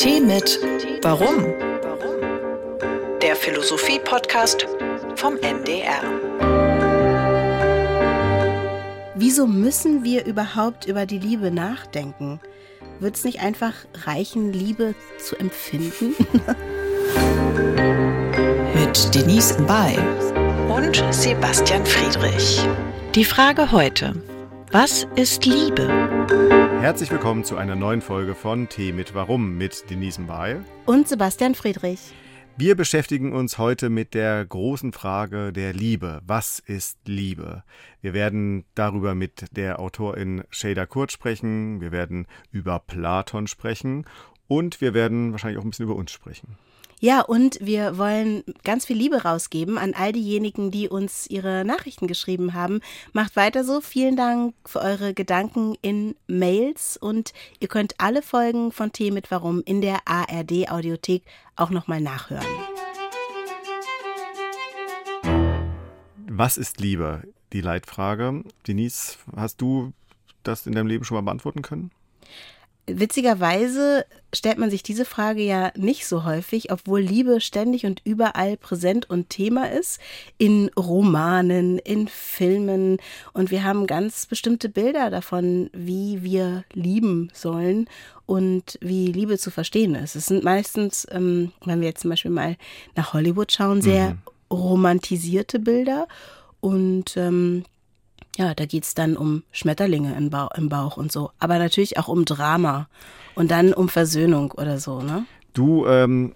Tee mit Warum? Der Philosophie-Podcast vom NDR. Wieso müssen wir überhaupt über die Liebe nachdenken? Wird es nicht einfach reichen, Liebe zu empfinden? Mit Denise Mbay und Sebastian Friedrich. Die Frage heute: Was ist Liebe? Herzlich willkommen zu einer neuen Folge von Tee mit Warum mit Denise Mbay und Sebastian Friedrich. Wir beschäftigen uns heute mit der großen Frage der Liebe. Was ist Liebe? Wir werden darüber mit der Autorin Shada Kurt sprechen, wir werden über Platon sprechen und wir werden wahrscheinlich auch ein bisschen über uns sprechen. Ja, und wir wollen ganz viel Liebe rausgeben an all diejenigen, die uns ihre Nachrichten geschrieben haben. Macht weiter so. Vielen Dank für eure Gedanken in Mails und ihr könnt alle Folgen von Tee mit Warum in der ARD Audiothek auch nochmal nachhören. Was ist Liebe? Die Leitfrage. Denise, hast du das in deinem Leben schon mal beantworten können? Witzigerweise stellt man sich diese Frage ja nicht so häufig, obwohl Liebe ständig und überall präsent und Thema ist. In Romanen, in Filmen. Und wir haben ganz bestimmte Bilder davon, wie wir lieben sollen und wie Liebe zu verstehen ist. Es sind meistens, ähm, wenn wir jetzt zum Beispiel mal nach Hollywood schauen, sehr mhm. romantisierte Bilder. Und ähm, ja, da geht es dann um Schmetterlinge im, ba im Bauch und so. Aber natürlich auch um Drama und dann um Versöhnung oder so, ne? Du ähm,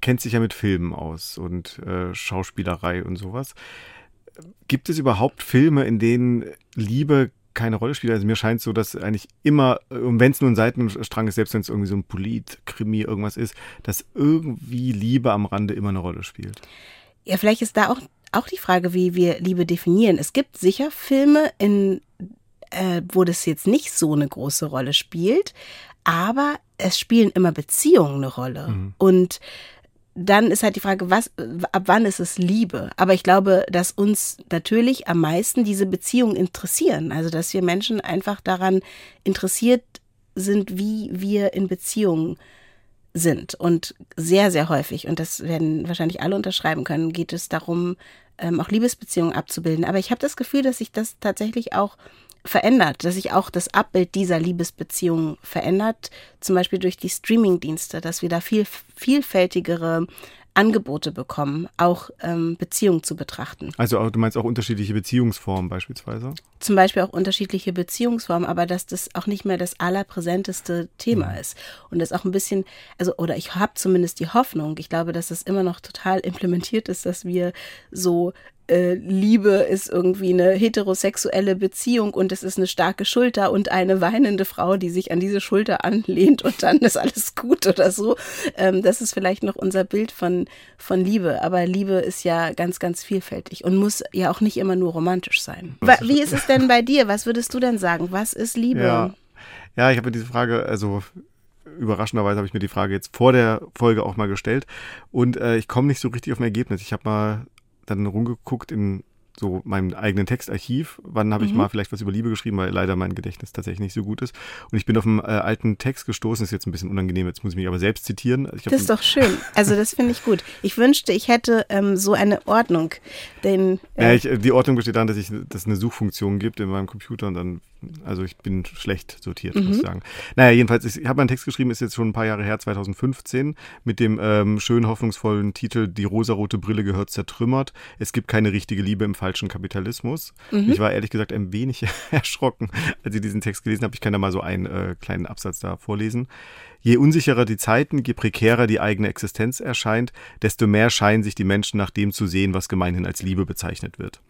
kennst dich ja mit Filmen aus und äh, Schauspielerei und sowas. Gibt es überhaupt Filme, in denen Liebe keine Rolle spielt? Also mir scheint so, dass eigentlich immer, und wenn es nur ein Seitenstrang ist, selbst wenn es irgendwie so ein Polit-Krimi irgendwas ist, dass irgendwie Liebe am Rande immer eine Rolle spielt. Ja, vielleicht ist da auch auch die Frage, wie wir Liebe definieren. Es gibt sicher Filme, in, äh, wo das jetzt nicht so eine große Rolle spielt, aber es spielen immer Beziehungen eine Rolle. Mhm. Und dann ist halt die Frage, was, ab wann ist es Liebe? Aber ich glaube, dass uns natürlich am meisten diese Beziehungen interessieren. Also, dass wir Menschen einfach daran interessiert sind, wie wir in Beziehungen sind. Und sehr, sehr häufig, und das werden wahrscheinlich alle unterschreiben können, geht es darum, ähm, auch Liebesbeziehungen abzubilden. Aber ich habe das Gefühl, dass sich das tatsächlich auch verändert, dass sich auch das Abbild dieser Liebesbeziehungen verändert, zum Beispiel durch die Streamingdienste, dass wir da viel vielfältigere Angebote bekommen, auch ähm, Beziehungen zu betrachten. Also du meinst auch unterschiedliche Beziehungsformen beispielsweise? Zum Beispiel auch unterschiedliche Beziehungsformen, aber dass das auch nicht mehr das allerpräsenteste Thema mhm. ist. Und das auch ein bisschen, also, oder ich habe zumindest die Hoffnung, ich glaube, dass das immer noch total implementiert ist, dass wir so äh, Liebe ist irgendwie eine heterosexuelle Beziehung und es ist eine starke Schulter und eine weinende Frau, die sich an diese Schulter anlehnt und dann ist alles gut oder so. Ähm, das ist vielleicht noch unser Bild von, von Liebe. Aber Liebe ist ja ganz, ganz vielfältig und muss ja auch nicht immer nur romantisch sein. Wie ist es denn bei dir? Was würdest du denn sagen? Was ist Liebe? Ja, ja ich habe diese Frage, also überraschenderweise habe ich mir die Frage jetzt vor der Folge auch mal gestellt und äh, ich komme nicht so richtig auf ein Ergebnis. Ich habe mal dann rumgeguckt in so meinem eigenen Textarchiv. Wann habe ich mhm. mal vielleicht was über Liebe geschrieben, weil leider mein Gedächtnis tatsächlich nicht so gut ist. Und ich bin auf einen äh, alten Text gestoßen, ist jetzt ein bisschen unangenehm, jetzt muss ich mich aber selbst zitieren. das ist doch schön. Also das finde ich gut. Ich wünschte, ich hätte ähm, so eine Ordnung. Denn, äh ja, ich, die Ordnung besteht darin, dass, ich, dass es eine Suchfunktion gibt in meinem Computer und dann also ich bin schlecht sortiert, mhm. muss ich sagen. Naja, jedenfalls, ich habe einen Text geschrieben, ist jetzt schon ein paar Jahre her, 2015, mit dem ähm, schön hoffnungsvollen Titel Die rosarote Brille gehört zertrümmert. Es gibt keine richtige Liebe im falschen Kapitalismus. Mhm. Ich war ehrlich gesagt ein wenig erschrocken, als ich diesen Text gelesen habe. Ich kann da mal so einen äh, kleinen Absatz da vorlesen. Je unsicherer die Zeiten, je prekärer die eigene Existenz erscheint, desto mehr scheinen sich die Menschen nach dem zu sehen, was gemeinhin als Liebe bezeichnet wird.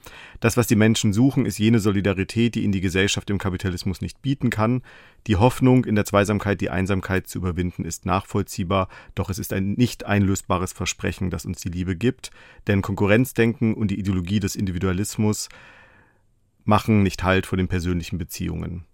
Das, was die Menschen suchen, ist jene Solidarität, die ihnen die Gesellschaft im Kapitalismus nicht bieten kann. Die Hoffnung, in der Zweisamkeit die Einsamkeit zu überwinden, ist nachvollziehbar, doch es ist ein nicht einlösbares Versprechen, das uns die Liebe gibt, denn Konkurrenzdenken und die Ideologie des Individualismus machen nicht Halt vor den persönlichen Beziehungen.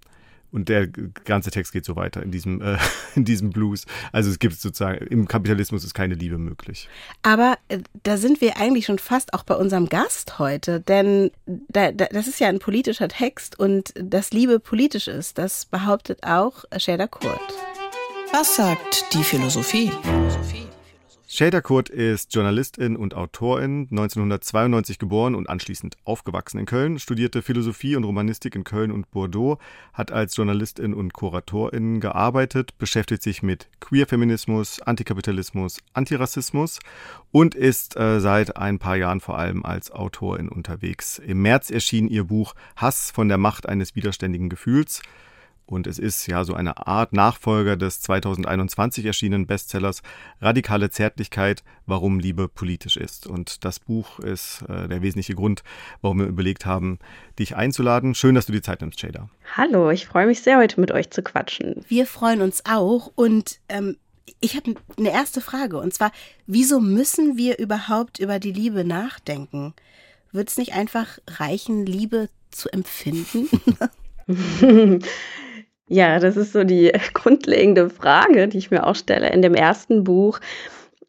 Und der ganze Text geht so weiter in diesem, äh, in diesem Blues. Also es gibt sozusagen, im Kapitalismus ist keine Liebe möglich. Aber äh, da sind wir eigentlich schon fast auch bei unserem Gast heute, denn da, da, das ist ja ein politischer Text und dass Liebe politisch ist, das behauptet auch Sherda Kurt. Was sagt die Philosophie? Shader Kurt ist Journalistin und Autorin, 1992 geboren und anschließend aufgewachsen in Köln, studierte Philosophie und Romanistik in Köln und Bordeaux, hat als Journalistin und Kuratorin gearbeitet, beschäftigt sich mit Queerfeminismus, Antikapitalismus, Antirassismus und ist äh, seit ein paar Jahren vor allem als Autorin unterwegs. Im März erschien ihr Buch Hass von der Macht eines widerständigen Gefühls. Und es ist ja so eine Art Nachfolger des 2021 erschienenen Bestsellers Radikale Zärtlichkeit, warum Liebe politisch ist. Und das Buch ist äh, der wesentliche Grund, warum wir überlegt haben, dich einzuladen. Schön, dass du die Zeit nimmst, Jada. Hallo, ich freue mich sehr, heute mit euch zu quatschen. Wir freuen uns auch. Und ähm, ich habe eine erste Frage. Und zwar, wieso müssen wir überhaupt über die Liebe nachdenken? Wird es nicht einfach reichen, Liebe zu empfinden? Ja, das ist so die grundlegende Frage, die ich mir auch stelle in dem ersten Buch.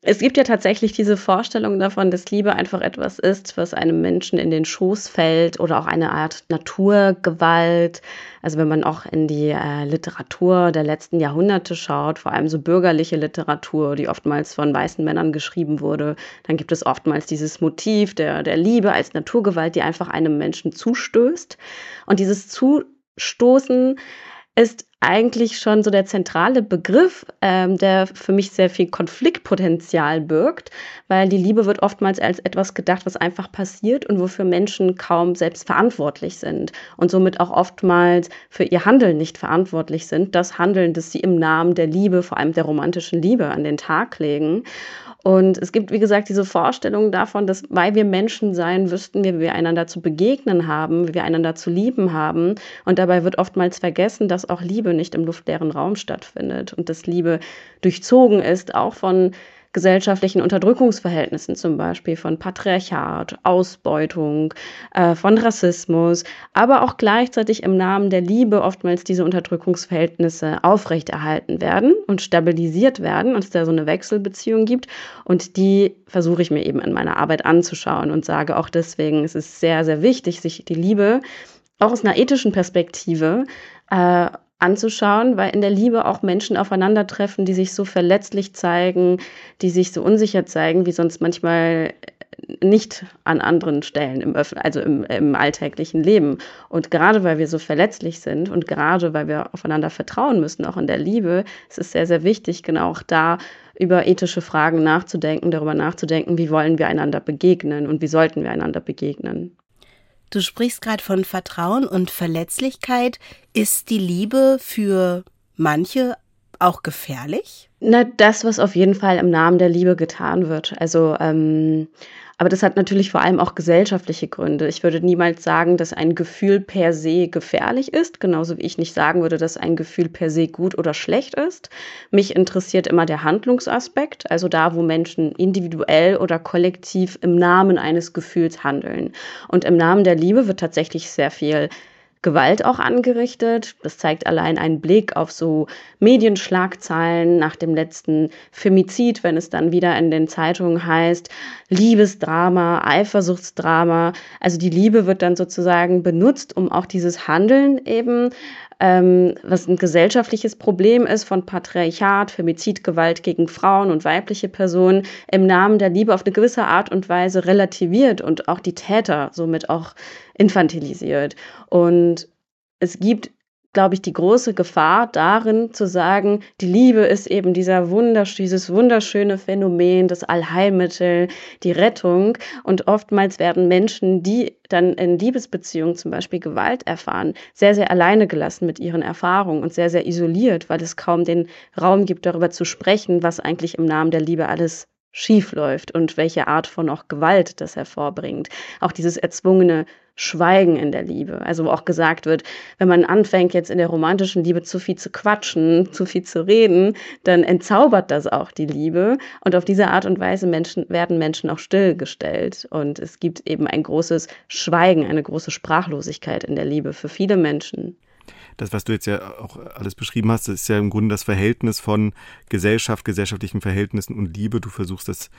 Es gibt ja tatsächlich diese Vorstellung davon, dass Liebe einfach etwas ist, was einem Menschen in den Schoß fällt oder auch eine Art Naturgewalt. Also wenn man auch in die äh, Literatur der letzten Jahrhunderte schaut, vor allem so bürgerliche Literatur, die oftmals von weißen Männern geschrieben wurde, dann gibt es oftmals dieses Motiv der, der Liebe als Naturgewalt, die einfach einem Menschen zustößt. Und dieses Zustoßen ist eigentlich schon so der zentrale Begriff, ähm, der für mich sehr viel Konfliktpotenzial birgt, weil die Liebe wird oftmals als etwas gedacht, was einfach passiert und wofür Menschen kaum selbst verantwortlich sind und somit auch oftmals für ihr Handeln nicht verantwortlich sind. Das Handeln, das sie im Namen der Liebe, vor allem der romantischen Liebe, an den Tag legen. Und es gibt, wie gesagt, diese Vorstellung davon, dass weil wir Menschen sein, wüssten wir, wie wir einander zu begegnen haben, wie wir einander zu lieben haben. Und dabei wird oftmals vergessen, dass auch Liebe nicht im luftleeren Raum stattfindet und dass Liebe durchzogen ist, auch von gesellschaftlichen Unterdrückungsverhältnissen, zum Beispiel von Patriarchat, Ausbeutung, äh, von Rassismus, aber auch gleichzeitig im Namen der Liebe oftmals diese Unterdrückungsverhältnisse aufrechterhalten werden und stabilisiert werden und es da so eine Wechselbeziehung gibt. Und die versuche ich mir eben in meiner Arbeit anzuschauen und sage auch deswegen, es ist sehr, sehr wichtig, sich die Liebe auch aus einer ethischen Perspektive äh, anzuschauen, weil in der Liebe auch Menschen aufeinandertreffen, die sich so verletzlich zeigen, die sich so unsicher zeigen, wie sonst manchmal nicht an anderen Stellen im Öff also im, im alltäglichen Leben. Und gerade weil wir so verletzlich sind und gerade weil wir aufeinander vertrauen müssen, auch in der Liebe, ist es sehr, sehr wichtig, genau auch da über ethische Fragen nachzudenken, darüber nachzudenken, wie wollen wir einander begegnen und wie sollten wir einander begegnen. Du sprichst gerade von Vertrauen und Verletzlichkeit. Ist die Liebe für manche auch gefährlich? Na, das, was auf jeden Fall im Namen der Liebe getan wird. Also ähm, aber das hat natürlich vor allem auch gesellschaftliche Gründe. Ich würde niemals sagen, dass ein Gefühl per se gefährlich ist, genauso wie ich nicht sagen würde, dass ein Gefühl per se gut oder schlecht ist. Mich interessiert immer der Handlungsaspekt, also da, wo Menschen individuell oder kollektiv im Namen eines Gefühls handeln. Und im Namen der Liebe wird tatsächlich sehr viel Gewalt auch angerichtet. Das zeigt allein ein Blick auf so Medienschlagzeilen nach dem letzten Femizid, wenn es dann wieder in den Zeitungen heißt, Liebesdrama, Eifersuchtsdrama. Also die Liebe wird dann sozusagen benutzt, um auch dieses Handeln eben ähm, was ein gesellschaftliches Problem ist von Patriarchat, Femizidgewalt gegen Frauen und weibliche Personen im Namen der Liebe auf eine gewisse Art und Weise relativiert und auch die Täter somit auch infantilisiert. Und es gibt glaube ich, die große Gefahr darin zu sagen, die Liebe ist eben dieser wundersch dieses wunderschöne Phänomen, das Allheilmittel, die Rettung. Und oftmals werden Menschen, die dann in Liebesbeziehungen zum Beispiel Gewalt erfahren, sehr, sehr alleine gelassen mit ihren Erfahrungen und sehr, sehr isoliert, weil es kaum den Raum gibt, darüber zu sprechen, was eigentlich im Namen der Liebe alles schief läuft und welche Art von auch Gewalt das hervorbringt. Auch dieses erzwungene Schweigen in der Liebe. Also wo auch gesagt wird, wenn man anfängt jetzt in der romantischen Liebe zu viel zu quatschen, zu viel zu reden, dann entzaubert das auch die Liebe. Und auf diese Art und Weise Menschen, werden Menschen auch stillgestellt. Und es gibt eben ein großes Schweigen, eine große Sprachlosigkeit in der Liebe für viele Menschen das, was du jetzt ja auch alles beschrieben hast, ist ja im Grunde das Verhältnis von Gesellschaft, gesellschaftlichen Verhältnissen und Liebe. Du versuchst das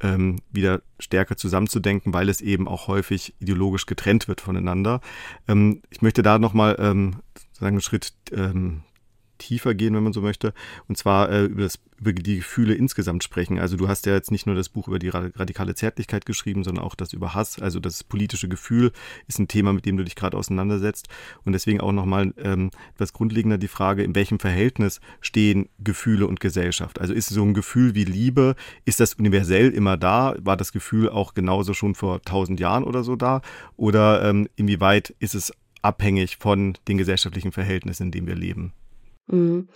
ähm, wieder stärker zusammenzudenken, weil es eben auch häufig ideologisch getrennt wird voneinander. Ähm, ich möchte da nochmal ähm, sozusagen einen Schritt ähm, tiefer gehen, wenn man so möchte, und zwar äh, über, das, über die Gefühle insgesamt sprechen. Also du hast ja jetzt nicht nur das Buch über die radikale Zärtlichkeit geschrieben, sondern auch das über Hass. Also das politische Gefühl ist ein Thema, mit dem du dich gerade auseinandersetzt. Und deswegen auch nochmal ähm, etwas grundlegender die Frage, in welchem Verhältnis stehen Gefühle und Gesellschaft? Also ist so ein Gefühl wie Liebe, ist das universell immer da? War das Gefühl auch genauso schon vor tausend Jahren oder so da? Oder ähm, inwieweit ist es abhängig von den gesellschaftlichen Verhältnissen, in denen wir leben? Mhm.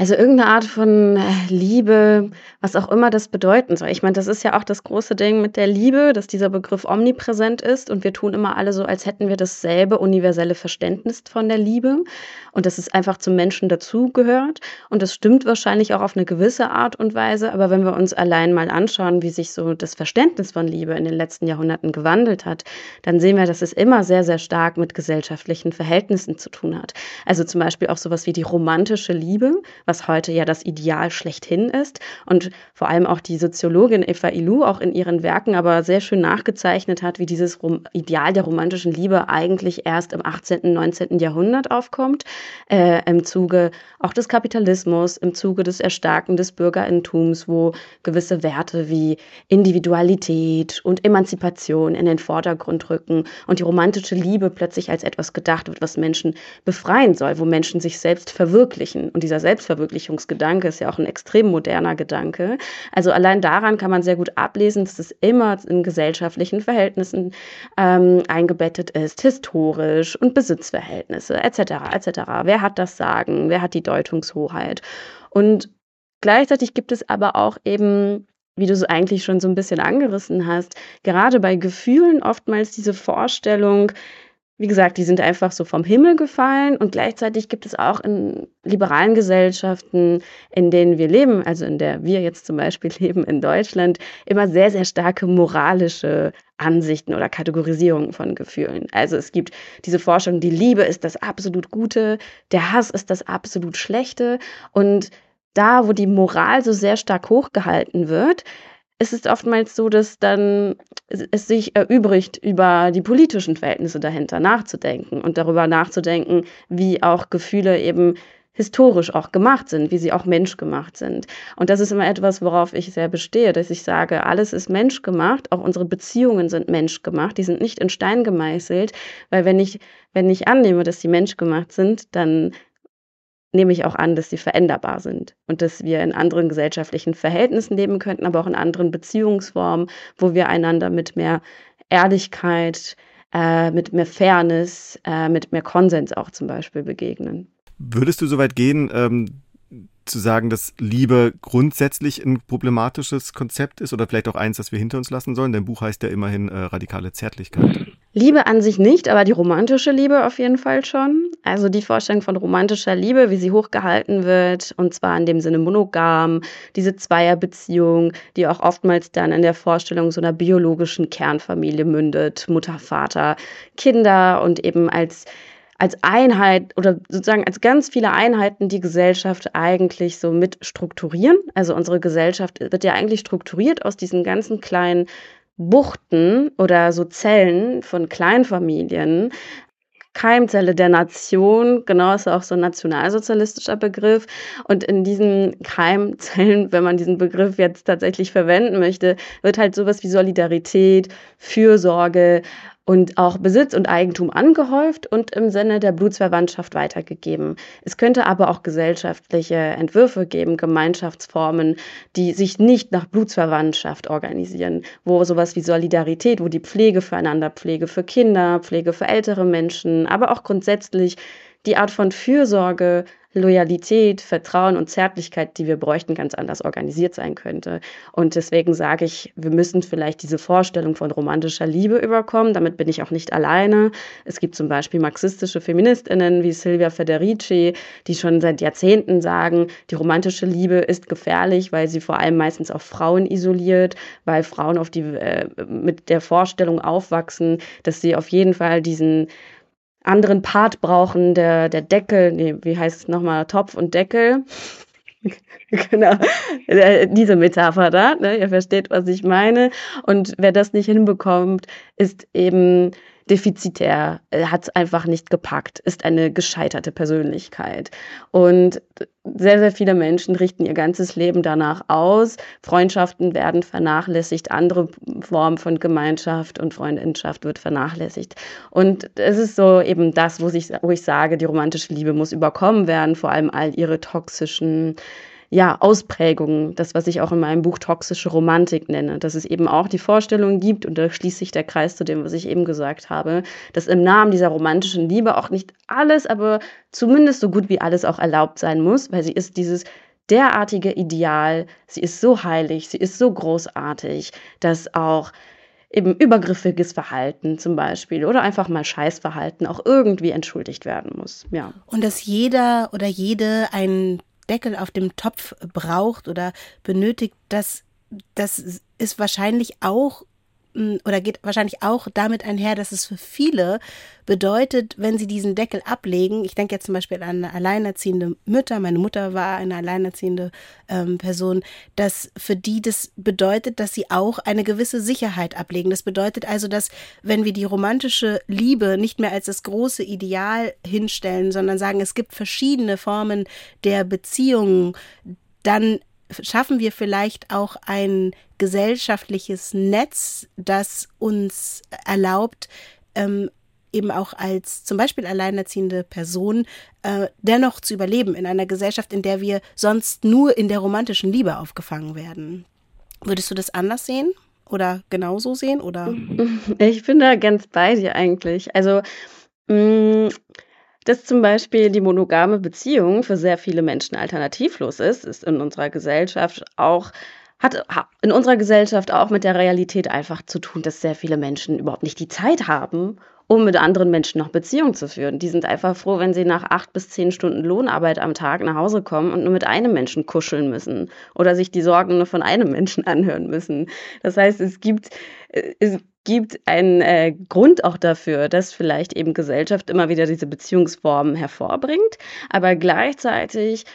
Also irgendeine Art von äh, Liebe, was auch immer das bedeuten soll. Ich meine, das ist ja auch das große Ding mit der Liebe, dass dieser Begriff omnipräsent ist und wir tun immer alle so, als hätten wir dasselbe universelle Verständnis von der Liebe und dass es einfach zum Menschen dazugehört. Und das stimmt wahrscheinlich auch auf eine gewisse Art und Weise, aber wenn wir uns allein mal anschauen, wie sich so das Verständnis von Liebe in den letzten Jahrhunderten gewandelt hat, dann sehen wir, dass es immer sehr, sehr stark mit gesellschaftlichen Verhältnissen zu tun hat. Also zum Beispiel auch sowas wie die romantische Liebe was heute ja das Ideal schlechthin ist und vor allem auch die Soziologin Eva Ilou auch in ihren Werken aber sehr schön nachgezeichnet hat, wie dieses Rom Ideal der romantischen Liebe eigentlich erst im 18., 19. Jahrhundert aufkommt, äh, im Zuge auch des Kapitalismus, im Zuge des Erstarken des Bürgerintums, wo gewisse Werte wie Individualität und Emanzipation in den Vordergrund rücken und die romantische Liebe plötzlich als etwas gedacht wird, was Menschen befreien soll, wo Menschen sich selbst verwirklichen. Und dieser Selbstverwirklichung Selbstverwirklichungsgedanke ist ja auch ein extrem moderner Gedanke. Also allein daran kann man sehr gut ablesen, dass es immer in gesellschaftlichen Verhältnissen ähm, eingebettet ist, historisch und Besitzverhältnisse etc. etc. Wer hat das Sagen? Wer hat die Deutungshoheit? Und gleichzeitig gibt es aber auch eben wie du es eigentlich schon so ein bisschen angerissen hast, gerade bei Gefühlen oftmals diese Vorstellung, wie gesagt, die sind einfach so vom Himmel gefallen und gleichzeitig gibt es auch in liberalen Gesellschaften, in denen wir leben, also in der wir jetzt zum Beispiel leben in Deutschland, immer sehr, sehr starke moralische Ansichten oder Kategorisierungen von Gefühlen. Also es gibt diese Forschung, die Liebe ist das absolut Gute, der Hass ist das absolut Schlechte und da, wo die Moral so sehr stark hochgehalten wird, es ist oftmals so, dass dann es sich erübrigt, über die politischen Verhältnisse dahinter nachzudenken und darüber nachzudenken, wie auch Gefühle eben historisch auch gemacht sind, wie sie auch menschgemacht sind. Und das ist immer etwas, worauf ich sehr bestehe, dass ich sage, alles ist menschgemacht, auch unsere Beziehungen sind menschgemacht, die sind nicht in Stein gemeißelt, weil wenn ich, wenn ich annehme, dass sie menschgemacht sind, dann nehme ich auch an, dass sie veränderbar sind und dass wir in anderen gesellschaftlichen Verhältnissen leben könnten, aber auch in anderen Beziehungsformen, wo wir einander mit mehr Ehrlichkeit, äh, mit mehr Fairness, äh, mit mehr Konsens auch zum Beispiel begegnen. Würdest du so weit gehen, ähm, zu sagen, dass Liebe grundsätzlich ein problematisches Konzept ist oder vielleicht auch eins, das wir hinter uns lassen sollen? Dein Buch heißt ja immerhin äh, radikale Zärtlichkeit. Liebe an sich nicht, aber die romantische Liebe auf jeden Fall schon. Also die Vorstellung von romantischer Liebe, wie sie hochgehalten wird, und zwar in dem Sinne monogam, diese Zweierbeziehung, die auch oftmals dann in der Vorstellung so einer biologischen Kernfamilie mündet, Mutter, Vater, Kinder und eben als als Einheit oder sozusagen als ganz viele Einheiten die Gesellschaft eigentlich so mit strukturieren. Also unsere Gesellschaft wird ja eigentlich strukturiert aus diesen ganzen kleinen Buchten oder so Zellen von Kleinfamilien, Keimzelle der Nation, genau ist auch so ein nationalsozialistischer Begriff. Und in diesen Keimzellen, wenn man diesen Begriff jetzt tatsächlich verwenden möchte, wird halt sowas wie Solidarität, Fürsorge und auch Besitz und Eigentum angehäuft und im Sinne der Blutsverwandtschaft weitergegeben. Es könnte aber auch gesellschaftliche Entwürfe geben, Gemeinschaftsformen, die sich nicht nach Blutsverwandtschaft organisieren, wo sowas wie Solidarität, wo die Pflege füreinander, Pflege für Kinder, Pflege für ältere Menschen, aber auch grundsätzlich die Art von Fürsorge Loyalität, Vertrauen und Zärtlichkeit, die wir bräuchten, ganz anders organisiert sein könnte. Und deswegen sage ich, wir müssen vielleicht diese Vorstellung von romantischer Liebe überkommen. Damit bin ich auch nicht alleine. Es gibt zum Beispiel marxistische Feministinnen wie Silvia Federici, die schon seit Jahrzehnten sagen, die romantische Liebe ist gefährlich, weil sie vor allem meistens auf Frauen isoliert, weil Frauen auf die, äh, mit der Vorstellung aufwachsen, dass sie auf jeden Fall diesen anderen Part brauchen, der, der Deckel, nee, wie heißt es nochmal, Topf und Deckel. genau, äh, diese Metapher da, ne? ihr versteht, was ich meine. Und wer das nicht hinbekommt, ist eben defizitär, äh, hat es einfach nicht gepackt, ist eine gescheiterte Persönlichkeit. Und sehr, sehr viele Menschen richten ihr ganzes Leben danach aus. Freundschaften werden vernachlässigt, andere Formen von Gemeinschaft und Freundschaft wird vernachlässigt. Und es ist so eben das, wo ich, wo ich sage, die romantische Liebe muss überkommen werden, vor allem all ihre toxischen ja, Ausprägungen, das, was ich auch in meinem Buch toxische Romantik nenne, dass es eben auch die Vorstellung gibt, und da schließt sich der Kreis zu dem, was ich eben gesagt habe, dass im Namen dieser romantischen Liebe auch nicht alles, aber zumindest so gut wie alles auch erlaubt sein muss, weil sie ist dieses derartige Ideal, sie ist so heilig, sie ist so großartig, dass auch eben übergriffiges Verhalten zum Beispiel oder einfach mal Scheißverhalten auch irgendwie entschuldigt werden muss. Ja. Und dass jeder oder jede einen Deckel auf dem Topf braucht oder benötigt, das, das ist wahrscheinlich auch oder geht wahrscheinlich auch damit einher, dass es für viele bedeutet, wenn sie diesen Deckel ablegen, ich denke jetzt zum Beispiel an alleinerziehende Mütter, meine Mutter war eine alleinerziehende ähm, Person, dass für die das bedeutet, dass sie auch eine gewisse Sicherheit ablegen. Das bedeutet also, dass wenn wir die romantische Liebe nicht mehr als das große Ideal hinstellen, sondern sagen, es gibt verschiedene Formen der Beziehungen, dann schaffen wir vielleicht auch ein gesellschaftliches Netz, das uns erlaubt, ähm, eben auch als zum Beispiel alleinerziehende Person äh, dennoch zu überleben in einer Gesellschaft, in der wir sonst nur in der romantischen Liebe aufgefangen werden. Würdest du das anders sehen oder genauso sehen oder? Ich bin da ganz bei dir eigentlich. Also mh, mm, dass zum Beispiel die monogame Beziehung für sehr viele Menschen alternativlos ist, ist in unserer Gesellschaft auch hat in unserer Gesellschaft auch mit der Realität einfach zu tun, dass sehr viele Menschen überhaupt nicht die Zeit haben, um mit anderen Menschen noch Beziehungen zu führen. Die sind einfach froh, wenn sie nach acht bis zehn Stunden Lohnarbeit am Tag nach Hause kommen und nur mit einem Menschen kuscheln müssen oder sich die Sorgen nur von einem Menschen anhören müssen. Das heißt, es gibt, äh, es gibt einen äh, Grund auch dafür, dass vielleicht eben Gesellschaft immer wieder diese Beziehungsformen hervorbringt, aber gleichzeitig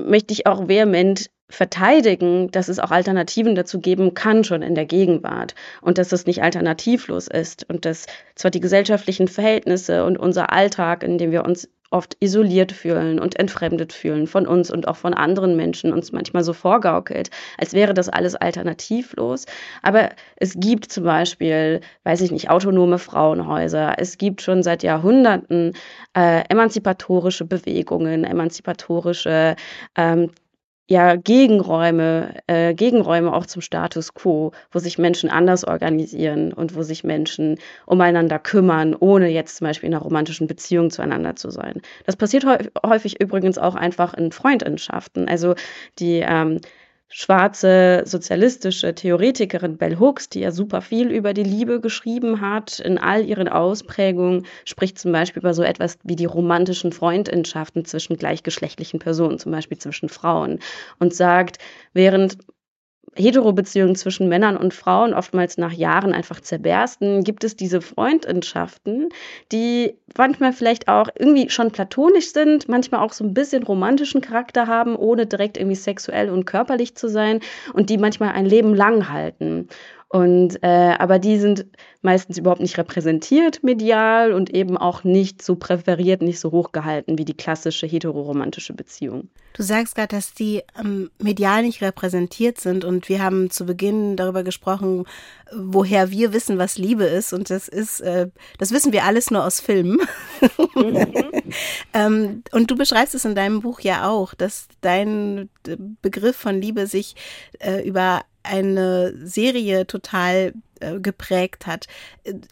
möchte ich auch vehement verteidigen, dass es auch Alternativen dazu geben kann, schon in der Gegenwart und dass es nicht alternativlos ist und dass zwar die gesellschaftlichen Verhältnisse und unser Alltag, in dem wir uns oft isoliert fühlen und entfremdet fühlen von uns und auch von anderen Menschen uns manchmal so vorgaukelt, als wäre das alles alternativlos. Aber es gibt zum Beispiel, weiß ich nicht, autonome Frauenhäuser. Es gibt schon seit Jahrhunderten äh, emanzipatorische Bewegungen, emanzipatorische ähm, ja Gegenräume, äh, Gegenräume auch zum Status quo, wo sich Menschen anders organisieren und wo sich Menschen umeinander kümmern, ohne jetzt zum Beispiel in einer romantischen Beziehung zueinander zu sein. Das passiert häufig übrigens auch einfach in Freundschaften. Also die ähm, schwarze sozialistische Theoretikerin Bell Hooks, die ja super viel über die Liebe geschrieben hat, in all ihren Ausprägungen, spricht zum Beispiel über so etwas wie die romantischen Freundschaften zwischen gleichgeschlechtlichen Personen, zum Beispiel zwischen Frauen, und sagt, während Hetero-Beziehungen zwischen Männern und Frauen oftmals nach Jahren einfach zerbersten, gibt es diese Freundschaften, die manchmal vielleicht auch irgendwie schon platonisch sind, manchmal auch so ein bisschen romantischen Charakter haben, ohne direkt irgendwie sexuell und körperlich zu sein und die manchmal ein Leben lang halten. Und äh, aber die sind meistens überhaupt nicht repräsentiert medial und eben auch nicht so präferiert, nicht so hochgehalten wie die klassische heteroromantische Beziehung. Du sagst gerade, dass die ähm, medial nicht repräsentiert sind und wir haben zu Beginn darüber gesprochen, woher wir wissen, was Liebe ist und das ist, äh, das wissen wir alles nur aus Filmen. Mhm. ähm, und du beschreibst es in deinem Buch ja auch, dass dein Begriff von Liebe sich äh, über eine Serie total äh, geprägt hat.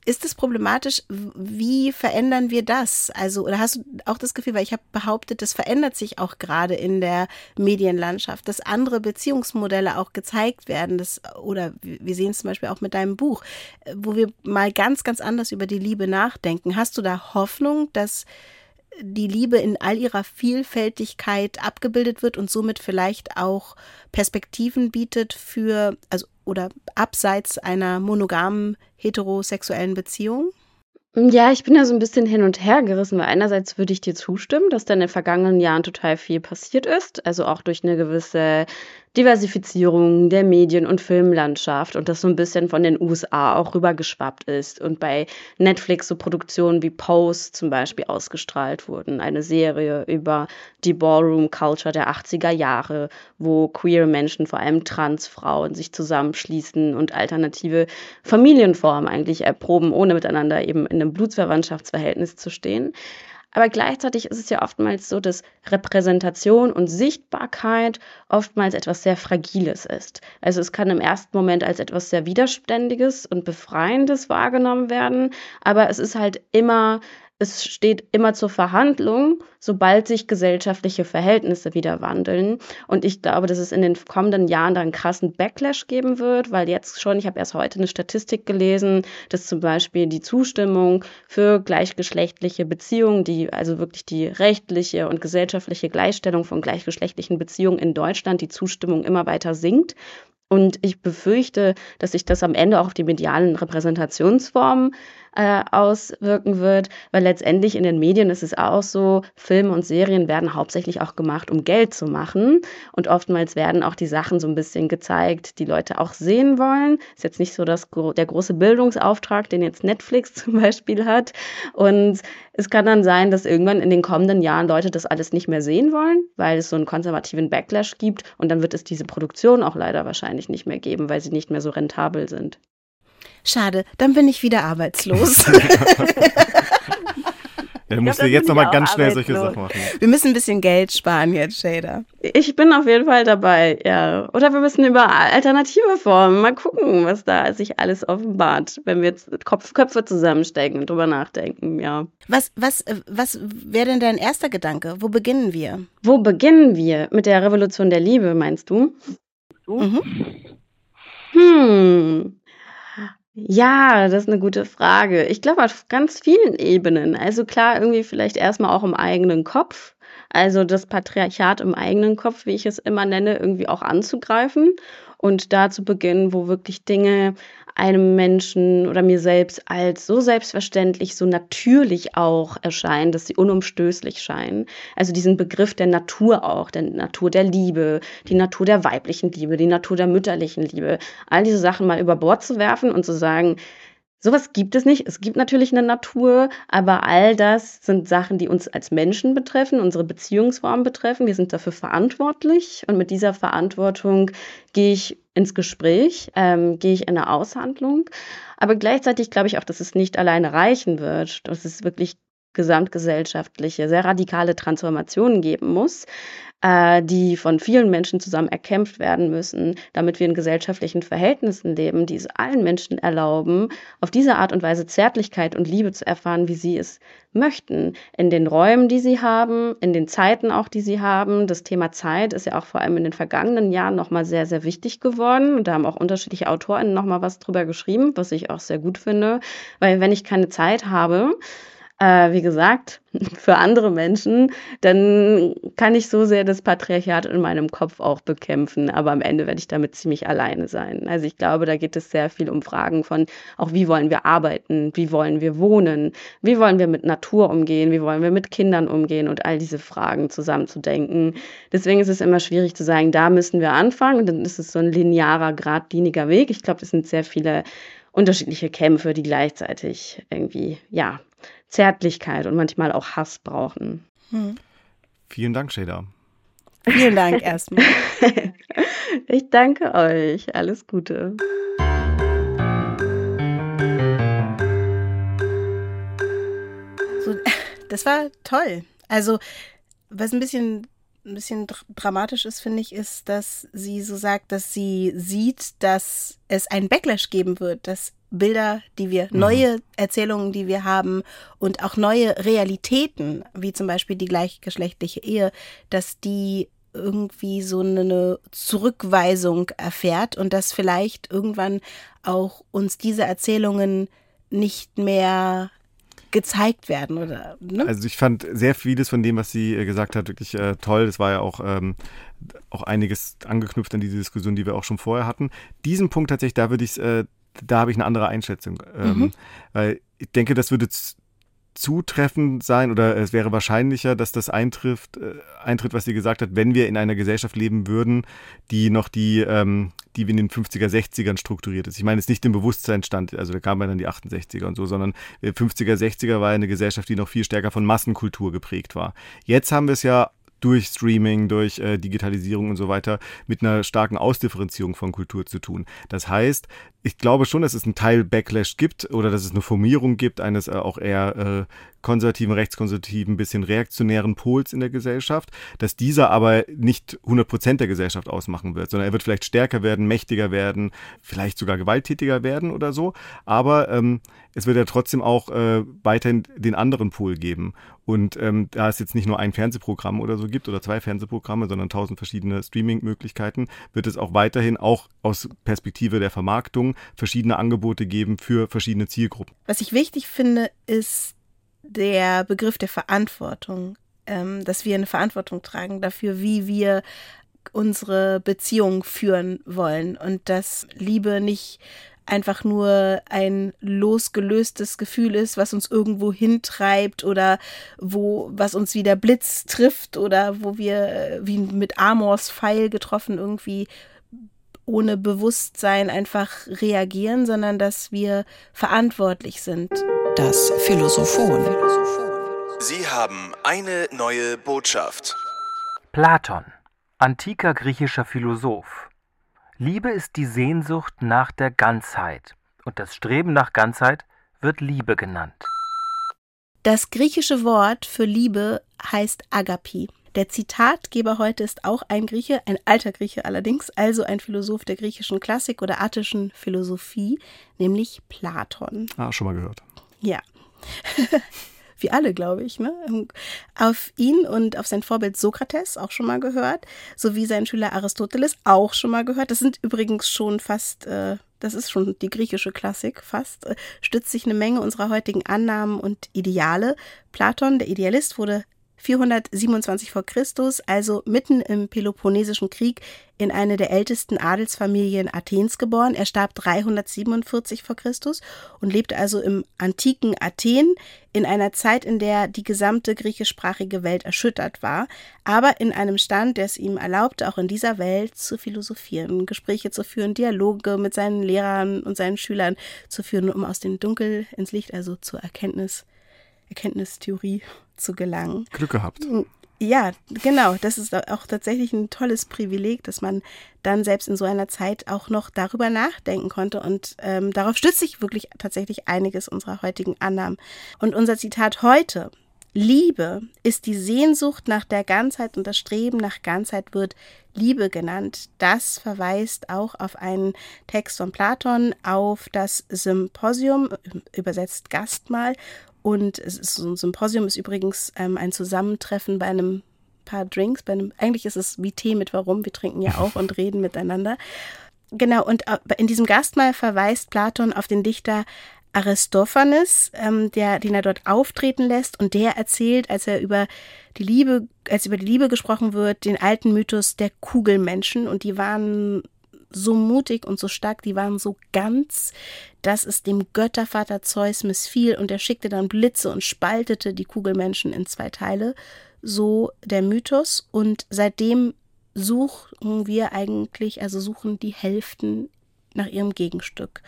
Ist es problematisch? Wie verändern wir das? Also, oder hast du auch das Gefühl, weil ich habe behauptet, das verändert sich auch gerade in der Medienlandschaft, dass andere Beziehungsmodelle auch gezeigt werden, das, oder wir sehen es zum Beispiel auch mit deinem Buch, wo wir mal ganz, ganz anders über die Liebe nachdenken. Hast du da Hoffnung, dass die Liebe in all ihrer Vielfältigkeit abgebildet wird und somit vielleicht auch Perspektiven bietet für, also oder abseits einer monogamen heterosexuellen Beziehung? Ja, ich bin da so ein bisschen hin und her gerissen, weil einerseits würde ich dir zustimmen, dass da in den vergangenen Jahren total viel passiert ist, also auch durch eine gewisse Diversifizierung der Medien- und Filmlandschaft und das so ein bisschen von den USA auch rübergeschwappt ist und bei Netflix so Produktionen wie Pose zum Beispiel ausgestrahlt wurden. Eine Serie über die Ballroom Culture der 80er Jahre, wo queer Menschen, vor allem Transfrauen, sich zusammenschließen und alternative Familienformen eigentlich erproben, ohne miteinander eben in einem Blutsverwandtschaftsverhältnis zu stehen. Aber gleichzeitig ist es ja oftmals so, dass Repräsentation und Sichtbarkeit oftmals etwas sehr Fragiles ist. Also es kann im ersten Moment als etwas sehr Widerständiges und Befreiendes wahrgenommen werden, aber es ist halt immer es steht immer zur Verhandlung, sobald sich gesellschaftliche Verhältnisse wieder wandeln. Und ich glaube, dass es in den kommenden Jahren da einen krassen Backlash geben wird, weil jetzt schon, ich habe erst heute eine Statistik gelesen, dass zum Beispiel die Zustimmung für gleichgeschlechtliche Beziehungen, die also wirklich die rechtliche und gesellschaftliche Gleichstellung von gleichgeschlechtlichen Beziehungen in Deutschland, die Zustimmung immer weiter sinkt. Und ich befürchte, dass sich das am Ende auch auf die medialen Repräsentationsformen äh, auswirken wird, weil letztendlich in den Medien ist es auch so, Filme und Serien werden hauptsächlich auch gemacht, um Geld zu machen. Und oftmals werden auch die Sachen so ein bisschen gezeigt, die Leute auch sehen wollen. Ist jetzt nicht so das, der große Bildungsauftrag, den jetzt Netflix zum Beispiel hat. Und es kann dann sein, dass irgendwann in den kommenden Jahren Leute das alles nicht mehr sehen wollen, weil es so einen konservativen Backlash gibt. Und dann wird es diese Produktion auch leider wahrscheinlich nicht mehr geben, weil sie nicht mehr so rentabel sind. Schade, dann bin ich wieder arbeitslos. Du musst dir jetzt nochmal ganz schnell solche Sachen machen. Wir müssen ein bisschen Geld sparen jetzt, Shader. Ich bin auf jeden Fall dabei, ja. Oder wir müssen über alternative Formen mal gucken, was da sich alles offenbart, wenn wir jetzt Kopf, Köpfe zusammenstecken und drüber nachdenken, ja. Was, was, was wäre denn dein erster Gedanke? Wo beginnen wir? Wo beginnen wir? Mit der Revolution der Liebe, meinst du? Du? Mhm. Hm. Ja, das ist eine gute Frage. Ich glaube auf ganz vielen Ebenen. Also klar, irgendwie vielleicht erstmal auch im eigenen Kopf. Also das Patriarchat im eigenen Kopf, wie ich es immer nenne, irgendwie auch anzugreifen und da zu beginnen, wo wirklich Dinge einem Menschen oder mir selbst als so selbstverständlich, so natürlich auch erscheinen, dass sie unumstößlich scheinen. Also diesen Begriff der Natur auch, der Natur der Liebe, die Natur der weiblichen Liebe, die Natur der mütterlichen Liebe, all diese Sachen mal über Bord zu werfen und zu sagen, Sowas gibt es nicht. Es gibt natürlich eine Natur, aber all das sind Sachen, die uns als Menschen betreffen, unsere Beziehungsform betreffen. Wir sind dafür verantwortlich und mit dieser Verantwortung gehe ich ins Gespräch, ähm, gehe ich in eine Aushandlung. Aber gleichzeitig glaube ich auch, dass es nicht alleine reichen wird, dass es wirklich gesamtgesellschaftliche, sehr radikale Transformationen geben muss, äh, die von vielen Menschen zusammen erkämpft werden müssen, damit wir in gesellschaftlichen Verhältnissen leben, die es allen Menschen erlauben, auf diese Art und Weise Zärtlichkeit und Liebe zu erfahren, wie sie es möchten, in den Räumen, die sie haben, in den Zeiten auch, die sie haben. Das Thema Zeit ist ja auch vor allem in den vergangenen Jahren nochmal sehr, sehr wichtig geworden. Und da haben auch unterschiedliche Autoren nochmal was drüber geschrieben, was ich auch sehr gut finde, weil wenn ich keine Zeit habe, äh, wie gesagt, für andere Menschen, dann kann ich so sehr das Patriarchat in meinem Kopf auch bekämpfen. Aber am Ende werde ich damit ziemlich alleine sein. Also ich glaube, da geht es sehr viel um Fragen von auch, wie wollen wir arbeiten, wie wollen wir wohnen, wie wollen wir mit Natur umgehen, wie wollen wir mit Kindern umgehen und all diese Fragen zusammenzudenken. Deswegen ist es immer schwierig zu sagen, da müssen wir anfangen. Und dann ist es so ein linearer, geradliniger Weg. Ich glaube, es sind sehr viele unterschiedliche Kämpfe, die gleichzeitig irgendwie, ja, Zärtlichkeit und manchmal auch Hass brauchen. Hm. Vielen Dank, Shada. Vielen Dank erstmal. ich danke euch. Alles Gute. So, das war toll. Also, was ein bisschen ein bisschen dramatisch ist, finde ich, ist, dass sie so sagt, dass sie sieht, dass es einen Backlash geben wird, dass Bilder, die wir, mhm. neue Erzählungen, die wir haben und auch neue Realitäten, wie zum Beispiel die gleichgeschlechtliche Ehe, dass die irgendwie so eine Zurückweisung erfährt und dass vielleicht irgendwann auch uns diese Erzählungen nicht mehr gezeigt werden oder ne? also ich fand sehr vieles von dem was sie äh, gesagt hat wirklich äh, toll das war ja auch ähm, auch einiges angeknüpft an diese Diskussion die wir auch schon vorher hatten diesen Punkt tatsächlich da würde ich äh, da habe ich eine andere Einschätzung. Ähm, mhm. Weil ich denke, das würde zutreffend sein oder es wäre wahrscheinlicher, dass das eintrifft, äh, eintritt, was sie gesagt hat, wenn wir in einer Gesellschaft leben würden, die noch die, ähm, die wie in den 50er, 60ern strukturiert ist. Ich meine, es ist nicht im Bewusstsein stand, also da kamen dann die 68er und so, sondern 50er, 60er war eine Gesellschaft, die noch viel stärker von Massenkultur geprägt war. Jetzt haben wir es ja durch Streaming, durch äh, Digitalisierung und so weiter mit einer starken Ausdifferenzierung von Kultur zu tun. Das heißt, ich glaube schon, dass es einen Teil Backlash gibt oder dass es eine Formierung gibt eines äh, auch eher äh, konservativen, rechtskonservativen, bisschen reaktionären Pols in der Gesellschaft, dass dieser aber nicht 100 Prozent der Gesellschaft ausmachen wird, sondern er wird vielleicht stärker werden, mächtiger werden, vielleicht sogar gewalttätiger werden oder so. Aber ähm, es wird ja trotzdem auch äh, weiterhin den anderen Pol geben. Und ähm, da es jetzt nicht nur ein Fernsehprogramm oder so gibt oder zwei Fernsehprogramme, sondern tausend verschiedene Streaming-Möglichkeiten, wird es auch weiterhin auch aus Perspektive der Vermarktung verschiedene Angebote geben für verschiedene Zielgruppen. Was ich wichtig finde, ist der Begriff der Verantwortung, ähm, dass wir eine Verantwortung tragen dafür, wie wir unsere Beziehung führen wollen und dass Liebe nicht einfach nur ein losgelöstes Gefühl ist, was uns irgendwo hintreibt oder wo, was uns wie der Blitz trifft oder wo wir äh, wie mit Amors Pfeil getroffen irgendwie ohne Bewusstsein einfach reagieren, sondern dass wir verantwortlich sind. Das Philosophon. Sie haben eine neue Botschaft. Platon, antiker griechischer Philosoph. Liebe ist die Sehnsucht nach der Ganzheit und das Streben nach Ganzheit wird Liebe genannt. Das griechische Wort für Liebe heißt Agapi. Der Zitatgeber heute ist auch ein Grieche, ein alter Grieche allerdings, also ein Philosoph der griechischen Klassik oder attischen Philosophie, nämlich Platon. Ah, schon mal gehört. Ja. Wie alle, glaube ich. Ne? Auf ihn und auf sein Vorbild Sokrates auch schon mal gehört, sowie sein Schüler Aristoteles auch schon mal gehört. Das sind übrigens schon fast, äh, das ist schon die griechische Klassik fast, äh, stützt sich eine Menge unserer heutigen Annahmen und Ideale. Platon, der Idealist, wurde 427 vor Christus, also mitten im Peloponnesischen Krieg, in eine der ältesten Adelsfamilien Athens geboren. Er starb 347 vor Christus und lebte also im antiken Athen in einer Zeit, in der die gesamte griechischsprachige Welt erschüttert war, aber in einem Stand, der es ihm erlaubte, auch in dieser Welt zu philosophieren, Gespräche zu führen, Dialoge mit seinen Lehrern und seinen Schülern zu führen, um aus dem Dunkel ins Licht, also zur Erkenntnis, Erkenntnistheorie zu gelangen. Glück gehabt. Ja, genau. Das ist auch tatsächlich ein tolles Privileg, dass man dann selbst in so einer Zeit auch noch darüber nachdenken konnte. Und ähm, darauf stützt sich wirklich tatsächlich einiges unserer heutigen Annahmen. Und unser Zitat heute, Liebe ist die Sehnsucht nach der Ganzheit und das Streben nach Ganzheit wird Liebe genannt. Das verweist auch auf einen Text von Platon, auf das Symposium, übersetzt Gastmahl und es ist so ein Symposium ist übrigens ähm, ein Zusammentreffen bei einem paar Drinks. Bei einem, eigentlich ist es wie Tee mit Warum. Wir trinken ja auch und reden miteinander. Genau, und äh, in diesem Gastmahl verweist Platon auf den Dichter Aristophanes, ähm, der, den er dort auftreten lässt und der erzählt, als er über die Liebe, als über die Liebe gesprochen wird, den alten Mythos der Kugelmenschen und die waren so mutig und so stark, die waren so ganz, dass es dem Göttervater Zeus missfiel und er schickte dann Blitze und spaltete die Kugelmenschen in zwei Teile. So der Mythos und seitdem suchen wir eigentlich, also suchen die Hälften nach ihrem Gegenstück.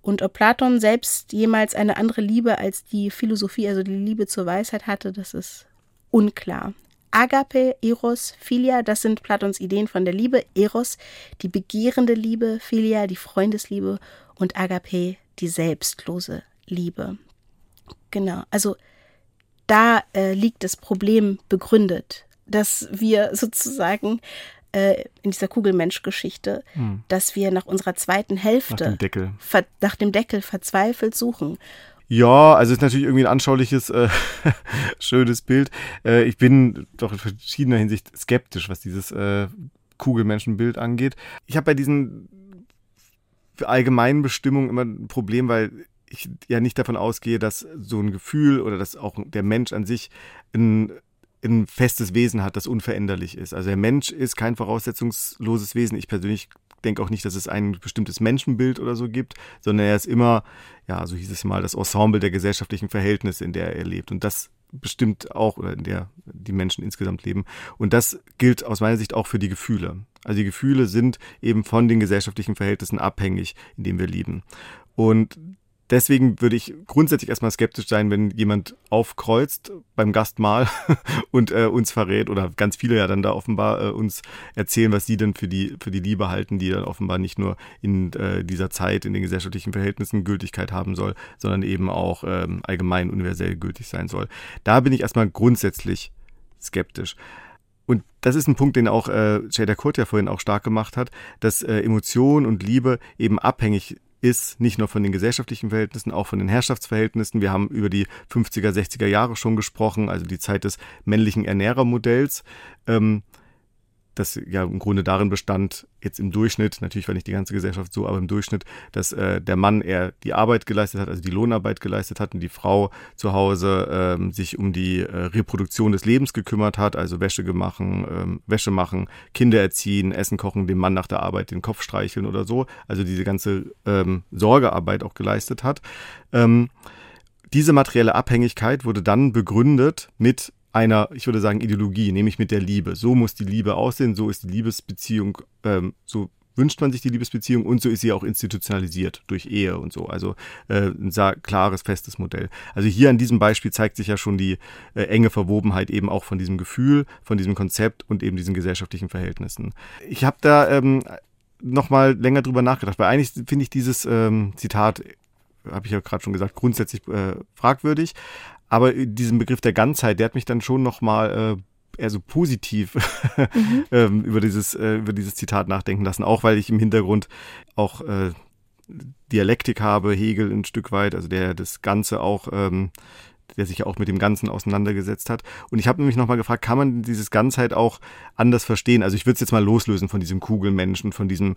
Und ob Platon selbst jemals eine andere Liebe als die Philosophie, also die Liebe zur Weisheit hatte, das ist unklar. Agape, Eros, Philia, das sind Platons Ideen von der Liebe. Eros, die begehrende Liebe, Philia, die Freundesliebe und Agape, die selbstlose Liebe. Genau, also da äh, liegt das Problem begründet, dass wir sozusagen äh, in dieser Kugelmensch-Geschichte, hm. dass wir nach unserer zweiten Hälfte nach dem Deckel, nach dem Deckel verzweifelt suchen ja, also ist natürlich irgendwie ein anschauliches, äh, schönes Bild. Äh, ich bin doch in verschiedener Hinsicht skeptisch, was dieses äh, Kugelmenschenbild angeht. Ich habe bei diesen allgemeinen Bestimmungen immer ein Problem, weil ich ja nicht davon ausgehe, dass so ein Gefühl oder dass auch der Mensch an sich ein ein festes Wesen hat, das unveränderlich ist. Also der Mensch ist kein voraussetzungsloses Wesen. Ich persönlich denke auch nicht, dass es ein bestimmtes Menschenbild oder so gibt, sondern er ist immer, ja, so hieß es mal, das Ensemble der gesellschaftlichen Verhältnisse, in der er lebt. Und das bestimmt auch, oder in der die Menschen insgesamt leben. Und das gilt aus meiner Sicht auch für die Gefühle. Also die Gefühle sind eben von den gesellschaftlichen Verhältnissen abhängig, in denen wir leben. Und deswegen würde ich grundsätzlich erstmal skeptisch sein, wenn jemand aufkreuzt beim Gastmahl und äh, uns verrät oder ganz viele ja dann da offenbar äh, uns erzählen, was sie denn für die, für die Liebe halten, die dann offenbar nicht nur in äh, dieser Zeit, in den gesellschaftlichen Verhältnissen Gültigkeit haben soll, sondern eben auch ähm, allgemein universell gültig sein soll. Da bin ich erstmal grundsätzlich skeptisch. Und das ist ein Punkt, den auch äh, Jada Kurt ja vorhin auch stark gemacht hat, dass äh, Emotion und Liebe eben abhängig ist nicht nur von den gesellschaftlichen Verhältnissen, auch von den Herrschaftsverhältnissen. Wir haben über die 50er, 60er Jahre schon gesprochen, also die Zeit des männlichen Ernährermodells. Ähm, das ja im Grunde darin bestand, jetzt im Durchschnitt, natürlich war nicht die ganze Gesellschaft so, aber im Durchschnitt, dass äh, der Mann eher die Arbeit geleistet hat, also die Lohnarbeit geleistet hat und die Frau zu Hause ähm, sich um die äh, Reproduktion des Lebens gekümmert hat, also Wäsche machen, ähm, Wäsche machen, Kinder erziehen, Essen kochen, dem Mann nach der Arbeit den Kopf streicheln oder so, also diese ganze ähm, Sorgearbeit auch geleistet hat. Ähm, diese materielle Abhängigkeit wurde dann begründet mit einer, ich würde sagen, Ideologie, nämlich mit der Liebe. So muss die Liebe aussehen, so ist die Liebesbeziehung, ähm, so wünscht man sich die Liebesbeziehung und so ist sie auch institutionalisiert durch Ehe und so. Also äh, ein sehr klares, festes Modell. Also hier an diesem Beispiel zeigt sich ja schon die äh, enge Verwobenheit eben auch von diesem Gefühl, von diesem Konzept und eben diesen gesellschaftlichen Verhältnissen. Ich habe da ähm, nochmal länger drüber nachgedacht, weil eigentlich finde ich dieses ähm, Zitat habe ich ja gerade schon gesagt, grundsätzlich äh, fragwürdig. Aber diesen Begriff der Ganzheit, der hat mich dann schon nochmal äh, eher so positiv mhm. ähm, über, dieses, äh, über dieses Zitat nachdenken lassen. Auch weil ich im Hintergrund auch äh, Dialektik habe, Hegel ein Stück weit, also der das Ganze auch ähm, der sich ja auch mit dem Ganzen auseinandergesetzt hat. Und ich habe nämlich nochmal gefragt, kann man dieses Ganzheit auch anders verstehen? Also ich würde es jetzt mal loslösen von diesem Kugelmenschen, von diesem,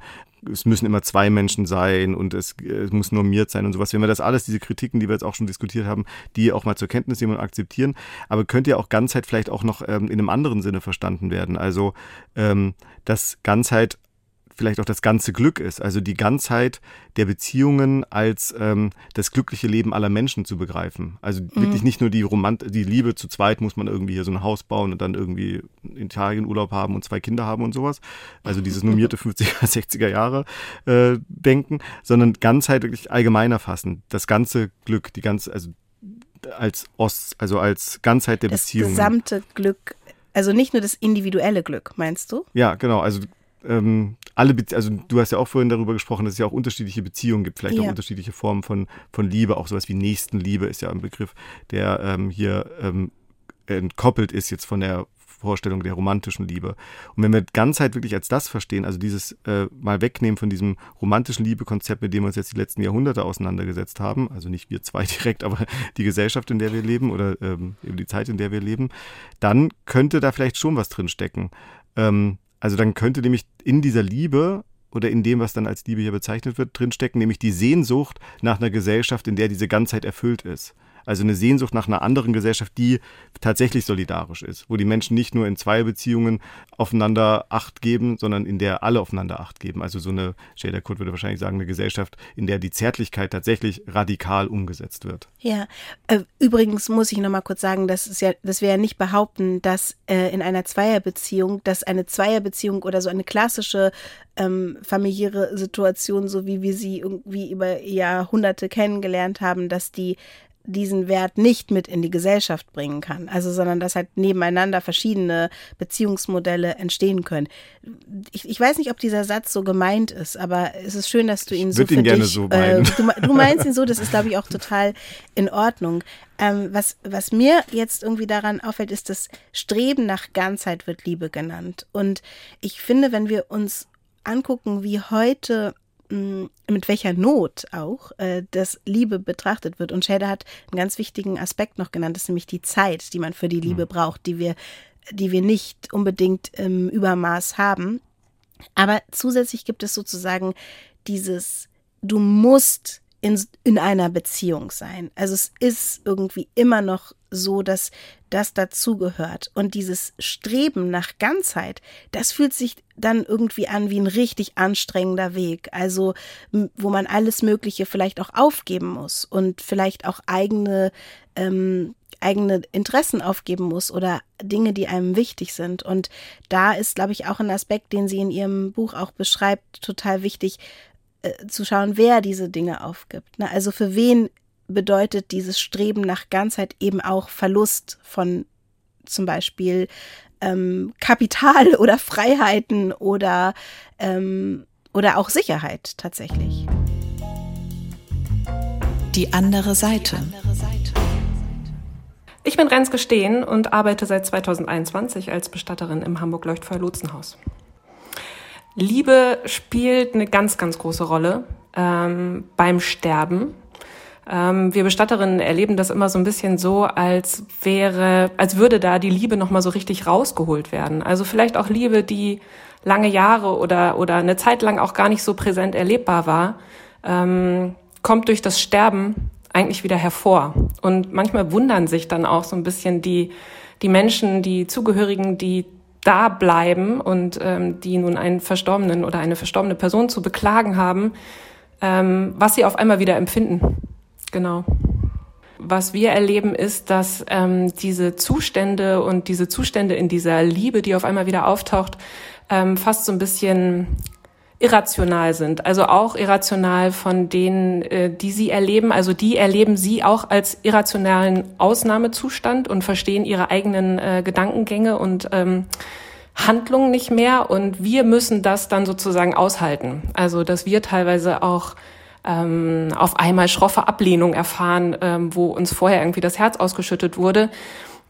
es müssen immer zwei Menschen sein und es, es muss normiert sein und sowas. Wenn wir das alles, diese Kritiken, die wir jetzt auch schon diskutiert haben, die auch mal zur Kenntnis nehmen und akzeptieren, aber könnte ja auch Ganzheit vielleicht auch noch ähm, in einem anderen Sinne verstanden werden. Also ähm, dass Ganzheit vielleicht auch das ganze Glück ist, also die Ganzheit der Beziehungen als ähm, das glückliche Leben aller Menschen zu begreifen. Also mhm. wirklich nicht nur die Romant die Liebe zu zweit muss man irgendwie hier so ein Haus bauen und dann irgendwie in Italien Urlaub haben und zwei Kinder haben und sowas. Also dieses normierte 50er, 60er Jahre äh, denken, sondern Ganzheit wirklich allgemeiner fassen. Das ganze Glück, die ganze, also als Ost, also als Ganzheit der das Beziehungen. Das gesamte Glück also nicht nur das individuelle Glück, meinst du? Ja, genau. Also ähm, alle, Be also du hast ja auch vorhin darüber gesprochen, dass es ja auch unterschiedliche Beziehungen gibt, vielleicht ja. auch unterschiedliche Formen von, von Liebe, auch sowas wie Nächstenliebe ist ja ein Begriff, der ähm, hier ähm, entkoppelt ist jetzt von der Vorstellung der romantischen Liebe. Und wenn wir Ganzheit wirklich als das verstehen, also dieses äh, mal wegnehmen von diesem romantischen Liebekonzept, mit dem wir uns jetzt die letzten Jahrhunderte auseinandergesetzt haben, also nicht wir zwei direkt, aber die Gesellschaft, in der wir leben oder ähm, eben die Zeit, in der wir leben, dann könnte da vielleicht schon was drin stecken. Ähm, also dann könnte nämlich in dieser Liebe oder in dem, was dann als Liebe hier bezeichnet wird, drinstecken, nämlich die Sehnsucht nach einer Gesellschaft, in der diese Ganzheit erfüllt ist. Also eine Sehnsucht nach einer anderen Gesellschaft, die tatsächlich solidarisch ist, wo die Menschen nicht nur in zwei Beziehungen aufeinander Acht geben, sondern in der alle aufeinander Acht geben. Also so eine, Shader Kurt würde wahrscheinlich sagen, eine Gesellschaft, in der die Zärtlichkeit tatsächlich radikal umgesetzt wird. Ja, äh, übrigens muss ich nochmal kurz sagen, das ist ja, dass wir ja nicht behaupten, dass äh, in einer Zweierbeziehung, dass eine Zweierbeziehung oder so eine klassische ähm, familiäre Situation, so wie wir sie irgendwie über Jahrhunderte kennengelernt haben, dass die diesen Wert nicht mit in die Gesellschaft bringen kann. Also, sondern dass halt nebeneinander verschiedene Beziehungsmodelle entstehen können. Ich, ich weiß nicht, ob dieser Satz so gemeint ist, aber es ist schön, dass du ihn ich so für ihn gerne dich, so äh, du, du, meinst ihn so, das ist, glaube ich, auch total in Ordnung. Ähm, was, was mir jetzt irgendwie daran auffällt, ist, das Streben nach Ganzheit wird Liebe genannt. Und ich finde, wenn wir uns angucken, wie heute mit welcher Not auch äh, das Liebe betrachtet wird. Und Schäder hat einen ganz wichtigen Aspekt noch genannt, das ist nämlich die Zeit, die man für die Liebe mhm. braucht, die wir, die wir nicht unbedingt im Übermaß haben. Aber zusätzlich gibt es sozusagen dieses, du musst in, in einer Beziehung sein. Also es ist irgendwie immer noch so, dass das dazugehört. Und dieses Streben nach Ganzheit, das fühlt sich dann irgendwie an wie ein richtig anstrengender Weg. Also, wo man alles Mögliche vielleicht auch aufgeben muss und vielleicht auch eigene, ähm, eigene Interessen aufgeben muss oder Dinge, die einem wichtig sind. Und da ist, glaube ich, auch ein Aspekt, den sie in ihrem Buch auch beschreibt, total wichtig, äh, zu schauen, wer diese Dinge aufgibt. Ne? Also für wen bedeutet dieses Streben nach Ganzheit eben auch Verlust von zum Beispiel ähm, Kapital oder Freiheiten oder, ähm, oder auch Sicherheit tatsächlich. Die andere Seite. Ich bin Renske Steen und arbeite seit 2021 als Bestatterin im Hamburg-Leuchtfeuer-Lotsenhaus. Liebe spielt eine ganz, ganz große Rolle ähm, beim Sterben. Ähm, wir Bestatterinnen erleben das immer so ein bisschen so, als wäre, als würde da die Liebe nochmal so richtig rausgeholt werden. Also vielleicht auch Liebe, die lange Jahre oder, oder eine Zeit lang auch gar nicht so präsent erlebbar war, ähm, kommt durch das Sterben eigentlich wieder hervor. Und manchmal wundern sich dann auch so ein bisschen die, die Menschen, die Zugehörigen, die da bleiben und ähm, die nun einen Verstorbenen oder eine verstorbene Person zu beklagen haben, ähm, was sie auf einmal wieder empfinden. Genau. Was wir erleben, ist, dass ähm, diese Zustände und diese Zustände in dieser Liebe, die auf einmal wieder auftaucht, ähm, fast so ein bisschen irrational sind. Also auch irrational von denen, äh, die sie erleben. Also die erleben sie auch als irrationalen Ausnahmezustand und verstehen ihre eigenen äh, Gedankengänge und ähm, Handlungen nicht mehr. Und wir müssen das dann sozusagen aushalten. Also dass wir teilweise auch ähm, auf einmal schroffe Ablehnung erfahren, ähm, wo uns vorher irgendwie das Herz ausgeschüttet wurde.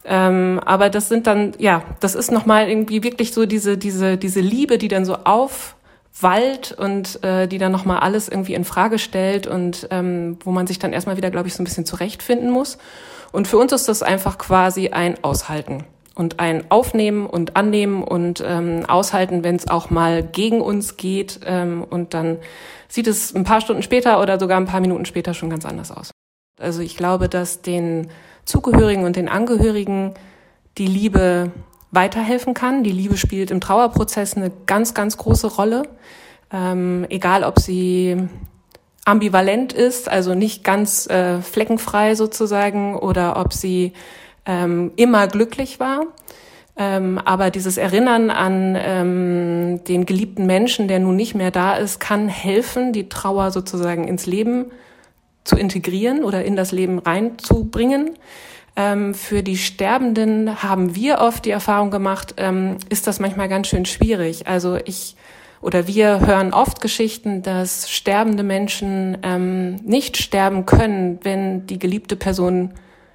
Ähm, aber das sind dann, ja, das ist nochmal irgendwie wirklich so diese, diese, diese Liebe, die dann so auf Wald und äh, die dann nochmal alles irgendwie in Frage stellt und ähm, wo man sich dann erstmal wieder, glaube ich, so ein bisschen zurechtfinden muss. Und für uns ist das einfach quasi ein Aushalten und ein Aufnehmen und Annehmen und ähm, Aushalten, wenn es auch mal gegen uns geht. Ähm, und dann sieht es ein paar Stunden später oder sogar ein paar Minuten später schon ganz anders aus. Also ich glaube, dass den Zugehörigen und den Angehörigen die Liebe weiterhelfen kann. Die Liebe spielt im Trauerprozess eine ganz, ganz große Rolle. Ähm, egal, ob sie ambivalent ist, also nicht ganz äh, fleckenfrei sozusagen, oder ob sie ähm, immer glücklich war. Ähm, aber dieses Erinnern an ähm, den geliebten Menschen, der nun nicht mehr da ist, kann helfen, die Trauer sozusagen ins Leben zu integrieren oder in das Leben reinzubringen. Ähm, für die Sterbenden haben wir oft die Erfahrung gemacht, ähm, ist das manchmal ganz schön schwierig. Also ich oder wir hören oft Geschichten, dass sterbende Menschen ähm, nicht sterben können, wenn die geliebte Person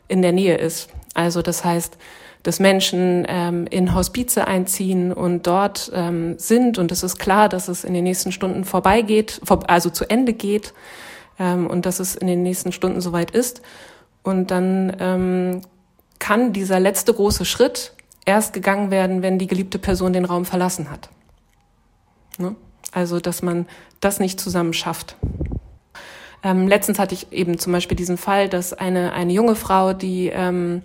in der Nähe ist. Also das heißt, dass Menschen ähm, in Hospize einziehen und dort ähm, sind und es ist klar, dass es in den nächsten Stunden vorbeigeht, also zu Ende geht ähm, und dass es in den nächsten Stunden soweit ist. Und dann ähm, kann dieser letzte große Schritt erst gegangen werden, wenn die geliebte Person den Raum verlassen hat. Ne? Also, dass man das nicht zusammen schafft. Ähm, letztens hatte ich eben zum Beispiel diesen Fall, dass eine, eine junge Frau, die ähm,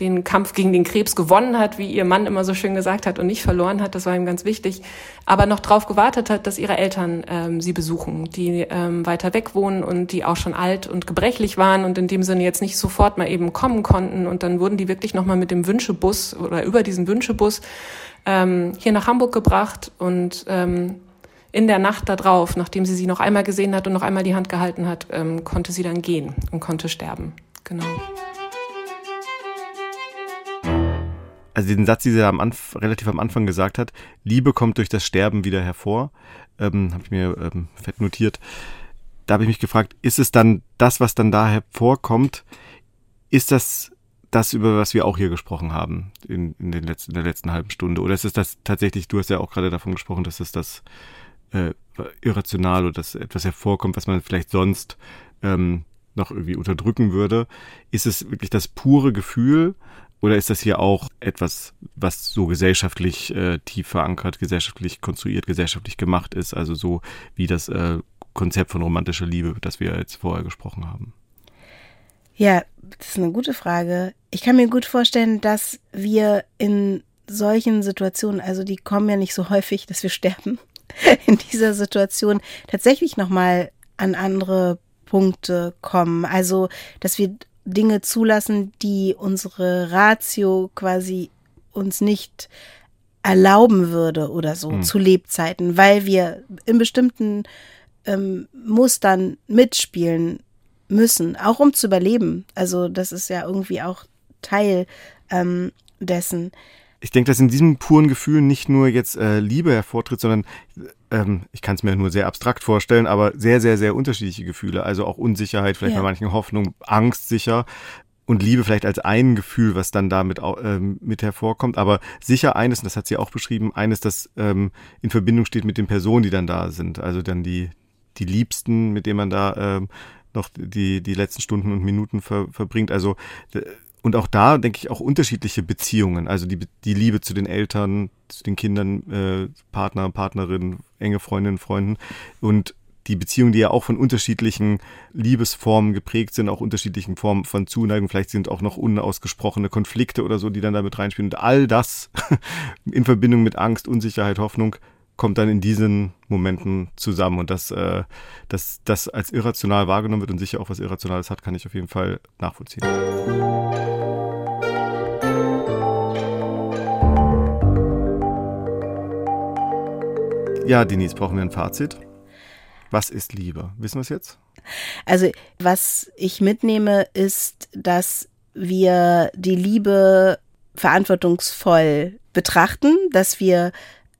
den Kampf gegen den Krebs gewonnen hat, wie ihr Mann immer so schön gesagt hat, und nicht verloren hat, das war ihm ganz wichtig, aber noch darauf gewartet hat, dass ihre Eltern ähm, sie besuchen, die ähm, weiter weg wohnen und die auch schon alt und gebrechlich waren und in dem Sinne jetzt nicht sofort mal eben kommen konnten. Und dann wurden die wirklich nochmal mit dem Wünschebus oder über diesen Wünschebus ähm, hier nach Hamburg gebracht und ähm, in der Nacht darauf, nachdem sie sie noch einmal gesehen hat und noch einmal die Hand gehalten hat, ähm, konnte sie dann gehen und konnte sterben. Genau. Also den Satz, den sie am Anf relativ am Anfang gesagt hat, Liebe kommt durch das Sterben wieder hervor, ähm, habe ich mir ähm, fett notiert. Da habe ich mich gefragt, ist es dann das, was dann da hervorkommt, ist das das, über was wir auch hier gesprochen haben in, in, den letzten, in der letzten halben Stunde? Oder ist es das tatsächlich, du hast ja auch gerade davon gesprochen, dass es das äh, irrational oder dass etwas hervorkommt, was man vielleicht sonst ähm, noch irgendwie unterdrücken würde. Ist es wirklich das pure Gefühl oder ist das hier auch etwas, was so gesellschaftlich äh, tief verankert, gesellschaftlich konstruiert, gesellschaftlich gemacht ist, also so wie das äh, Konzept von romantischer Liebe, das wir jetzt vorher gesprochen haben? Ja, das ist eine gute Frage. Ich kann mir gut vorstellen, dass wir in solchen Situationen, also die kommen ja nicht so häufig, dass wir sterben, in dieser Situation tatsächlich nochmal an andere Punkte kommen. Also, dass wir Dinge zulassen, die unsere Ratio quasi uns nicht erlauben würde oder so mhm. zu Lebzeiten, weil wir in bestimmten ähm, Mustern mitspielen müssen, auch um zu überleben. Also das ist ja irgendwie auch Teil ähm, dessen. Ich denke, dass in diesem puren Gefühl nicht nur jetzt äh, Liebe hervortritt, sondern ähm, ich kann es mir nur sehr abstrakt vorstellen, aber sehr, sehr, sehr unterschiedliche Gefühle. Also auch Unsicherheit, vielleicht ja. bei manchen Hoffnung, Angst sicher und Liebe vielleicht als ein Gefühl, was dann damit ähm, mit hervorkommt. Aber sicher eines, und das hat sie auch beschrieben, eines, das ähm, in Verbindung steht mit den Personen, die dann da sind. Also dann die, die Liebsten, mit denen man da ähm, noch die, die letzten Stunden und Minuten ver, verbringt. Also und auch da denke ich auch unterschiedliche Beziehungen, also die, die Liebe zu den Eltern, zu den Kindern, äh, Partner, Partnerin, enge Freundinnen, Freunden. Und die Beziehungen, die ja auch von unterschiedlichen Liebesformen geprägt sind, auch unterschiedlichen Formen von Zuneigung, vielleicht sind auch noch unausgesprochene Konflikte oder so, die dann damit reinspielen. Und all das in Verbindung mit Angst, Unsicherheit, Hoffnung kommt dann in diesen Momenten zusammen. Und dass, äh, dass das als irrational wahrgenommen wird und sicher auch was Irrationales hat, kann ich auf jeden Fall nachvollziehen. Ja, Denise, brauchen wir ein Fazit? Was ist Liebe? Wissen wir es jetzt? Also, was ich mitnehme, ist, dass wir die Liebe verantwortungsvoll betrachten, dass wir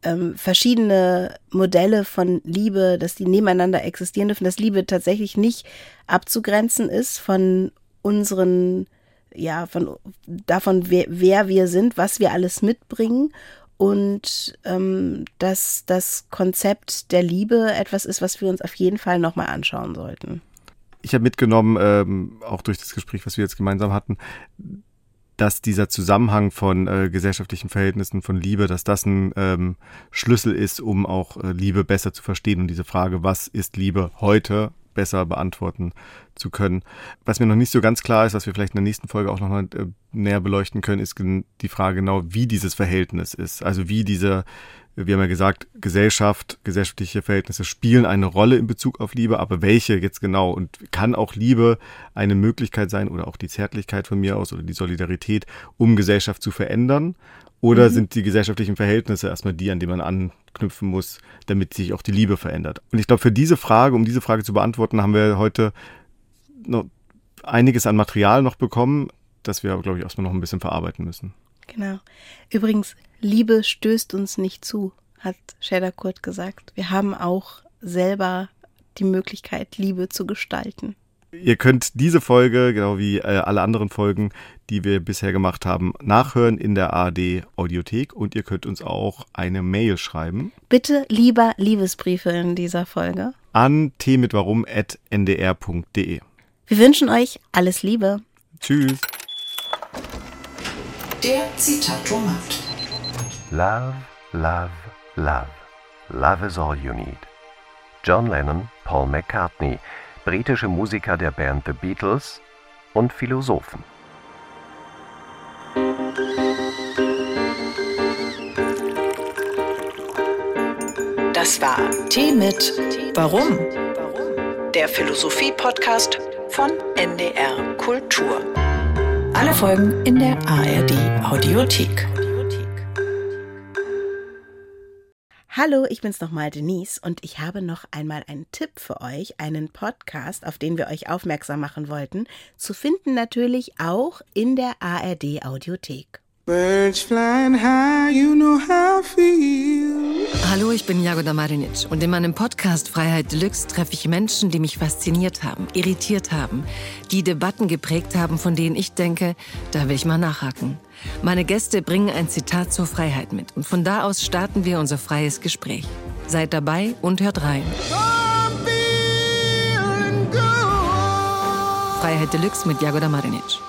ähm, verschiedene Modelle von Liebe, dass die nebeneinander existieren dürfen, dass Liebe tatsächlich nicht abzugrenzen ist von unseren, ja, von davon, wer, wer wir sind, was wir alles mitbringen und ähm, dass das Konzept der Liebe etwas ist, was wir uns auf jeden Fall nochmal anschauen sollten. Ich habe mitgenommen, ähm, auch durch das Gespräch, was wir jetzt gemeinsam hatten, dass dieser Zusammenhang von äh, gesellschaftlichen Verhältnissen, von Liebe, dass das ein ähm, Schlüssel ist, um auch äh, Liebe besser zu verstehen und diese Frage, was ist Liebe heute, besser beantworten zu können. Was mir noch nicht so ganz klar ist, was wir vielleicht in der nächsten Folge auch noch äh, näher beleuchten können, ist die Frage genau, wie dieses Verhältnis ist. Also wie diese, wir haben ja gesagt, Gesellschaft, gesellschaftliche Verhältnisse spielen eine Rolle in Bezug auf Liebe, aber welche jetzt genau? Und kann auch Liebe eine Möglichkeit sein oder auch die Zärtlichkeit von mir aus oder die Solidarität, um Gesellschaft zu verändern? Oder mhm. sind die gesellschaftlichen Verhältnisse erstmal die, an die man anknüpfen muss, damit sich auch die Liebe verändert? Und ich glaube, für diese Frage, um diese Frage zu beantworten, haben wir heute noch einiges an Material noch bekommen, das wir, glaube ich, erstmal noch ein bisschen verarbeiten müssen. Genau. Übrigens, Liebe stößt uns nicht zu, hat Shader Kurt gesagt. Wir haben auch selber die Möglichkeit, Liebe zu gestalten. Ihr könnt diese Folge, genau wie äh, alle anderen Folgen, die wir bisher gemacht haben, nachhören in der ARD Audiothek und ihr könnt uns auch eine Mail schreiben. Bitte lieber Liebesbriefe in dieser Folge. An tmitwarum.ndr.de. Wir wünschen euch alles Liebe. Tschüss. Der Zitatomat. Love, love, love. Love is all you need. John Lennon, Paul McCartney – britische Musiker der Band The Beatles und Philosophen. Das war Tee mit Warum? Der Philosophie-Podcast von NDR Kultur. Alle Folgen in der ARD Audiothek. Hallo, ich bin's nochmal Denise und ich habe noch einmal einen Tipp für euch, einen Podcast, auf den wir euch aufmerksam machen wollten, zu finden natürlich auch in der ARD Audiothek. Birds flying high, you know how I feel. Hallo, ich bin Jagoda Marinic und in meinem Podcast Freiheit Deluxe treffe ich Menschen, die mich fasziniert haben, irritiert haben, die Debatten geprägt haben, von denen ich denke, da will ich mal nachhaken. Meine Gäste bringen ein Zitat zur Freiheit mit und von da aus starten wir unser freies Gespräch. Seid dabei und hört rein. Freiheit Deluxe mit Jagoda Marinic.